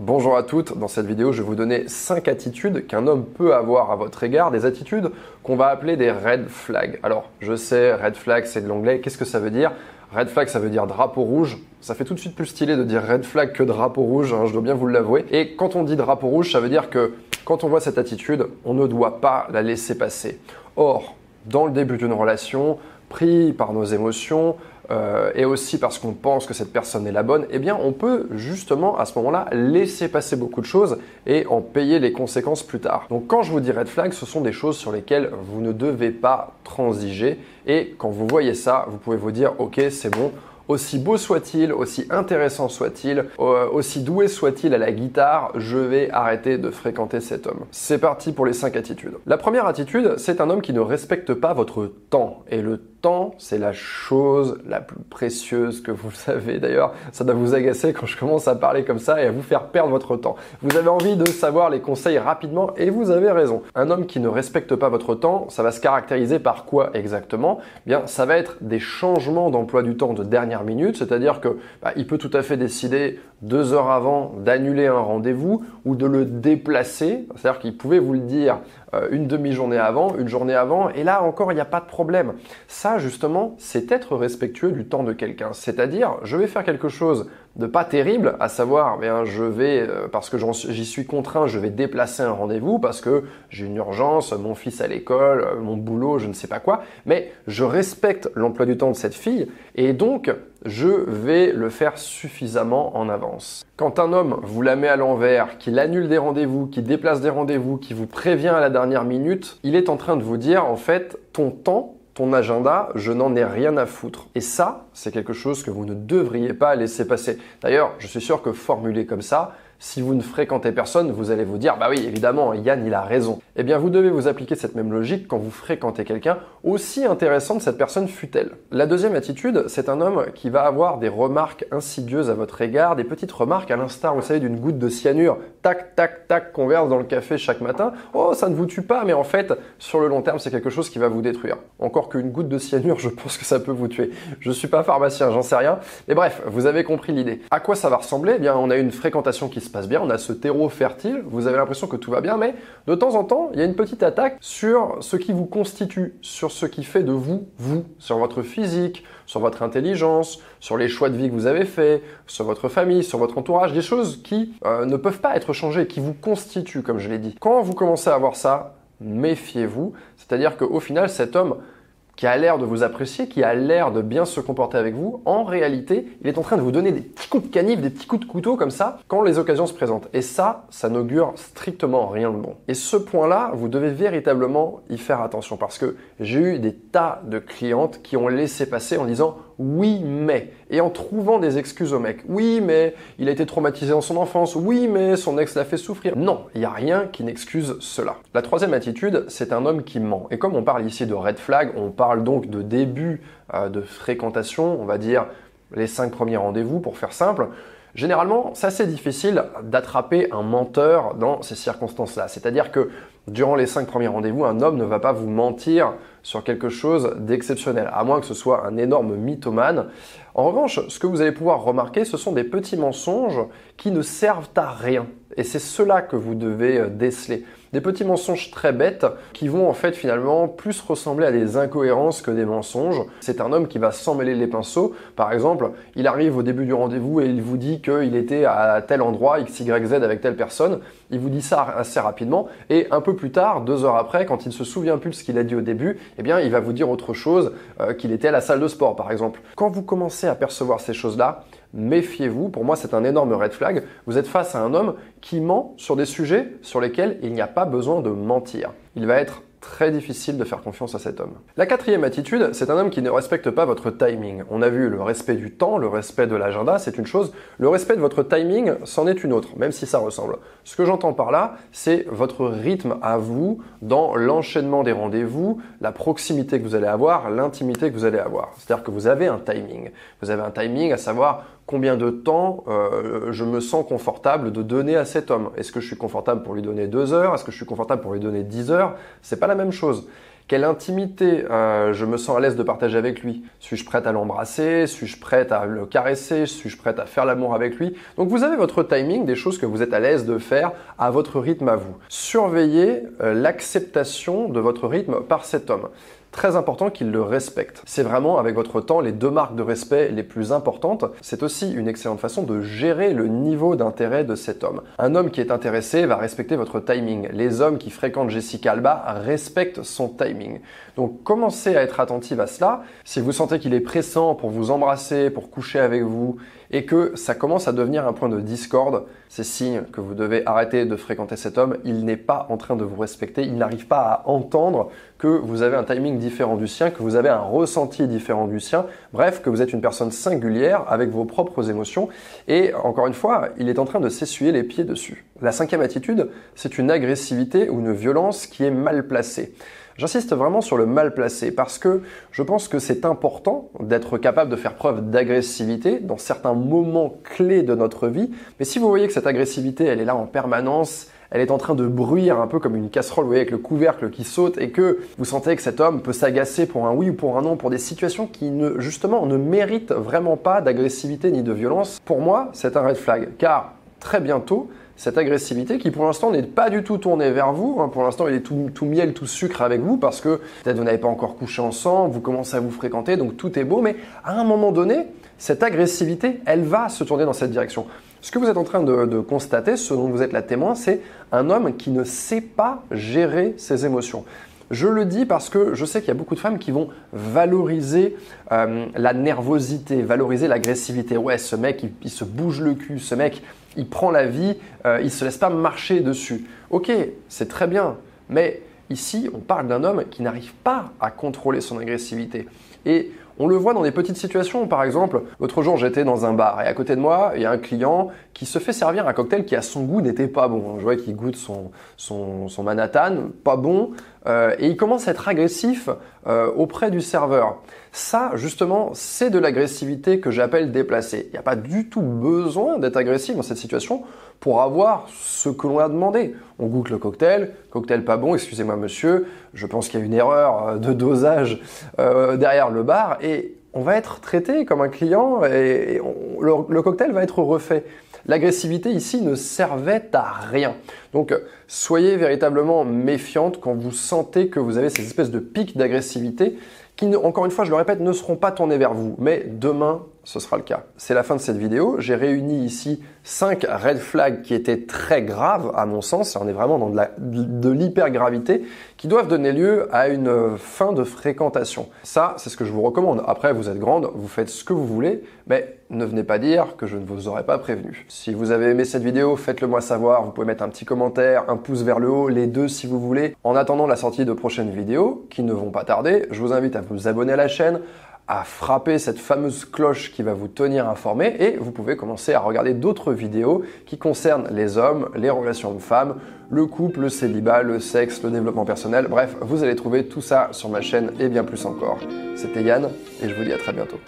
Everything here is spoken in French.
Bonjour à toutes, dans cette vidéo je vais vous donner 5 attitudes qu'un homme peut avoir à votre égard, des attitudes qu'on va appeler des red flags. Alors je sais, red flag c'est de l'anglais, qu'est-ce que ça veut dire? Red flag ça veut dire drapeau rouge, ça fait tout de suite plus stylé de dire red flag que drapeau rouge, hein, je dois bien vous l'avouer. Et quand on dit drapeau rouge, ça veut dire que quand on voit cette attitude, on ne doit pas la laisser passer. Or, dans le début d'une relation, par nos émotions, euh, et aussi parce qu'on pense que cette personne est la bonne, eh bien on peut justement à ce moment-là laisser passer beaucoup de choses et en payer les conséquences plus tard. Donc quand je vous dis red flag, ce sont des choses sur lesquelles vous ne devez pas transiger et quand vous voyez ça, vous pouvez vous dire ok c'est bon, aussi beau soit-il, aussi intéressant soit-il, euh, aussi doué soit-il à la guitare, je vais arrêter de fréquenter cet homme. C'est parti pour les 5 attitudes. La première attitude, c'est un homme qui ne respecte pas votre temps. Et le temps, c'est la chose la plus précieuse que vous savez. D'ailleurs, ça doit vous agacer quand je commence à parler comme ça et à vous faire perdre votre temps. Vous avez envie de savoir les conseils rapidement et vous avez raison. Un homme qui ne respecte pas votre temps, ça va se caractériser par quoi exactement? Bien, ça va être des changements d'emploi du temps de dernière minute, c'est-à-dire que bah, il peut tout à fait décider deux heures avant d'annuler un rendez-vous ou de le déplacer. C'est-à-dire qu'il pouvait vous le dire euh, une demi-journée avant, une journée avant, et là encore, il n'y a pas de problème. Ça, justement, c'est être respectueux du temps de quelqu'un. C'est-à-dire, je vais faire quelque chose de pas terrible, à savoir, bien, je vais, euh, parce que j'y suis contraint, je vais déplacer un rendez-vous parce que j'ai une urgence, mon fils à l'école, euh, mon boulot, je ne sais pas quoi, mais je respecte l'emploi du temps de cette fille et donc je vais le faire suffisamment en avance. Quand un homme vous la met à l'envers, qu'il annule des rendez-vous, qu'il déplace des rendez-vous, qui vous prévient à la dernière minute, il est en train de vous dire en fait, ton temps ton agenda, je n'en ai rien à foutre. Et ça, c'est quelque chose que vous ne devriez pas laisser passer. D'ailleurs, je suis sûr que formulé comme ça, si vous ne fréquentez personne, vous allez vous dire, bah oui, évidemment, Yann, il a raison. Eh bien, vous devez vous appliquer cette même logique quand vous fréquentez quelqu'un, aussi intéressante cette personne fut-elle. La deuxième attitude, c'est un homme qui va avoir des remarques insidieuses à votre égard, des petites remarques à l'instar, vous savez, d'une goutte de cyanure, tac, tac, tac, qu'on verse dans le café chaque matin. Oh, ça ne vous tue pas, mais en fait, sur le long terme, c'est quelque chose qui va vous détruire. Encore qu'une goutte de cyanure, je pense que ça peut vous tuer. Je suis pas pharmacien, j'en sais rien. Mais bref, vous avez compris l'idée. À quoi ça va ressembler? Eh bien, on a une fréquentation qui se passe bien, on a ce terreau fertile, vous avez l'impression que tout va bien, mais de temps en temps, il y a une petite attaque sur ce qui vous constitue, sur ce qui fait de vous, vous, sur votre physique, sur votre intelligence, sur les choix de vie que vous avez faits, sur votre famille, sur votre entourage, des choses qui euh, ne peuvent pas être changées, qui vous constituent, comme je l'ai dit. Quand vous commencez à voir ça, méfiez-vous, c'est-à-dire qu'au final, cet homme qui a l'air de vous apprécier, qui a l'air de bien se comporter avec vous, en réalité, il est en train de vous donner des petits coups de canif, des petits coups de couteau comme ça, quand les occasions se présentent. Et ça, ça n'augure strictement rien de bon. Et ce point-là, vous devez véritablement y faire attention parce que j'ai eu des tas de clientes qui ont laissé passer en disant oui mais et en trouvant des excuses au mec. Oui mais il a été traumatisé dans son enfance. Oui mais son ex l'a fait souffrir. Non, il n'y a rien qui n'excuse cela. La troisième attitude, c'est un homme qui ment. Et comme on parle ici de red flag, on parle donc de début euh, de fréquentation, on va dire les cinq premiers rendez-vous pour faire simple. Généralement, c'est assez difficile d'attraper un menteur dans ces circonstances-là. C'est-à-dire que durant les cinq premiers rendez-vous, un homme ne va pas vous mentir sur quelque chose d'exceptionnel, à moins que ce soit un énorme mythomane. En revanche, ce que vous allez pouvoir remarquer, ce sont des petits mensonges qui ne servent à rien. Et c'est cela que vous devez euh, déceler. Des petits mensonges très bêtes qui vont en fait finalement plus ressembler à des incohérences que des mensonges. C'est un homme qui va s'emmêler les pinceaux. Par exemple, il arrive au début du rendez-vous et il vous dit qu'il était à tel endroit, X, Y, Z avec telle personne. Il vous dit ça assez rapidement et un peu plus tard, deux heures après, quand il ne se souvient plus de ce qu'il a dit au début, eh bien, il va vous dire autre chose, euh, qu'il était à la salle de sport par exemple. Quand vous commencez à percevoir ces choses-là, méfiez-vous. Pour moi, c'est un énorme red flag. Vous êtes face à un homme qui ment sur des sujets sur lesquels il n'y a pas besoin de mentir. Il va être très difficile de faire confiance à cet homme. La quatrième attitude, c'est un homme qui ne respecte pas votre timing. On a vu le respect du temps, le respect de l'agenda, c'est une chose. Le respect de votre timing, c'en est une autre, même si ça ressemble. Ce que j'entends par là, c'est votre rythme à vous dans l'enchaînement des rendez-vous, la proximité que vous allez avoir, l'intimité que vous allez avoir. C'est-à-dire que vous avez un timing. Vous avez un timing à savoir combien de temps euh, je me sens confortable de donner à cet homme. Est-ce que je suis confortable pour lui donner deux heures? Est-ce que je suis confortable pour lui donner dix heures? C'est pas la même chose. quelle intimité euh, je me sens à l'aise de partager avec lui? Suis-je prête à l'embrasser? Suis-je prête à le caresser? Suis-je prête à faire l'amour avec lui? Donc vous avez votre timing, des choses que vous êtes à l'aise de faire à votre rythme à vous. Surveillez euh, l'acceptation de votre rythme par cet homme très important qu'il le respecte. C'est vraiment avec votre temps les deux marques de respect les plus importantes. C'est aussi une excellente façon de gérer le niveau d'intérêt de cet homme. Un homme qui est intéressé va respecter votre timing. Les hommes qui fréquentent Jessica Alba respectent son timing. Donc commencez à être attentif à cela. Si vous sentez qu'il est pressant pour vous embrasser, pour coucher avec vous, et que ça commence à devenir un point de discorde, c'est signe que vous devez arrêter de fréquenter cet homme. Il n'est pas en train de vous respecter, il n'arrive pas à entendre que vous avez un timing différent du sien, que vous avez un ressenti différent du sien, bref, que vous êtes une personne singulière avec vos propres émotions. Et encore une fois, il est en train de s'essuyer les pieds dessus. La cinquième attitude, c'est une agressivité ou une violence qui est mal placée. J'insiste vraiment sur le mal placé parce que je pense que c'est important d'être capable de faire preuve d'agressivité dans certains moments clés de notre vie. Mais si vous voyez que cette agressivité, elle est là en permanence, elle est en train de bruire un peu comme une casserole, vous voyez, avec le couvercle qui saute et que vous sentez que cet homme peut s'agacer pour un oui ou pour un non, pour des situations qui ne, justement, ne méritent vraiment pas d'agressivité ni de violence, pour moi, c'est un red flag. Car très bientôt, cette agressivité qui pour l'instant n'est pas du tout tournée vers vous. Hein. Pour l'instant, il est tout, miel, tout sucre avec vous parce que peut-être vous n'avez pas encore couché ensemble, vous commencez à vous fréquenter, donc tout est beau. Mais à un moment donné, cette agressivité, elle va se tourner dans cette direction. Ce que vous êtes en train de, de constater, ce dont vous êtes la témoin, c'est un homme qui ne sait pas gérer ses émotions. Je le dis parce que je sais qu'il y a beaucoup de femmes qui vont valoriser euh, la nervosité, valoriser l'agressivité. Ouais, ce mec, il, se bouge le cul, ce mec, il prend la vie, euh, il se laisse pas marcher dessus. Ok, c'est très bien, mais ici, on parle d'un homme qui n'arrive pas à contrôler son agressivité. Et on le voit dans des petites situations. Par exemple, l'autre jour, j'étais dans un bar et à côté de moi, il y a un client qui se fait servir un cocktail qui, à son goût, n'était pas bon. Je vois qu'il goûte son, Manhattan, pas bon, euh, et il commence à être agressif euh, auprès du serveur. Ça, justement, c'est de l'agressivité que j'appelle déplacée. Il n'y a pas du tout besoin d'être agressif dans cette situation pour avoir ce que l'on a demandé. On goûte le cocktail, cocktail pas bon, excusez-moi monsieur, je pense qu'il y a une erreur euh, de dosage derrière le bar et on va être traité comme un client et, le, cocktail va être refait. L'agressivité ici ne servait à rien. Donc soyez véritablement méfiante quand vous sentez que vous avez ces espèces de pics d'agressivité qui, encore une fois, je le répète, ne seront pas tournés vers vous. Mais demain, ce sera le cas. C'est la fin de cette vidéo. J'ai réuni ici 5 red flags qui étaient très graves à mon sens. On est vraiment dans de l'hypergravité qui doivent donner lieu à une fin de fréquentation. Ça, c'est ce que je vous recommande. Après, vous êtes grande, vous faites ce que vous voulez, mais ne venez pas dire que je ne vous aurais pas prévenu. Si vous avez aimé cette vidéo, faites-le moi savoir. Vous pouvez mettre un petit un pouce vers le haut, les deux si vous voulez. En attendant la sortie de prochaines vidéos qui ne vont pas tarder, je vous invite à vous abonner à la chaîne, à frapper cette fameuse cloche qui va vous tenir informé et vous pouvez commencer à regarder d'autres vidéos qui concernent les hommes, les relations hommes-femmes, le couple, le célibat, le sexe, le développement personnel. Bref, vous allez trouver tout ça sur ma chaîne et bien plus encore. C'était Yann et je vous dis à très bientôt.